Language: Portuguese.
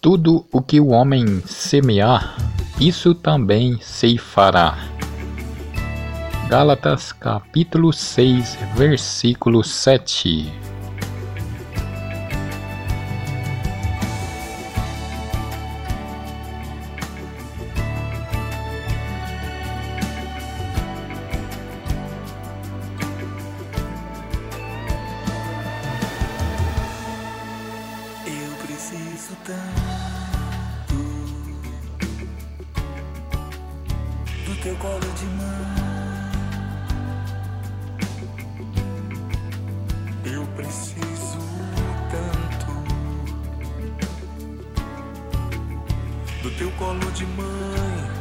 Tudo o que o homem semear, isso também ceifará. Gálatas capítulo 6, versículo 7. Preciso tanto do teu colo de mão. Eu preciso tanto do teu colo de mão.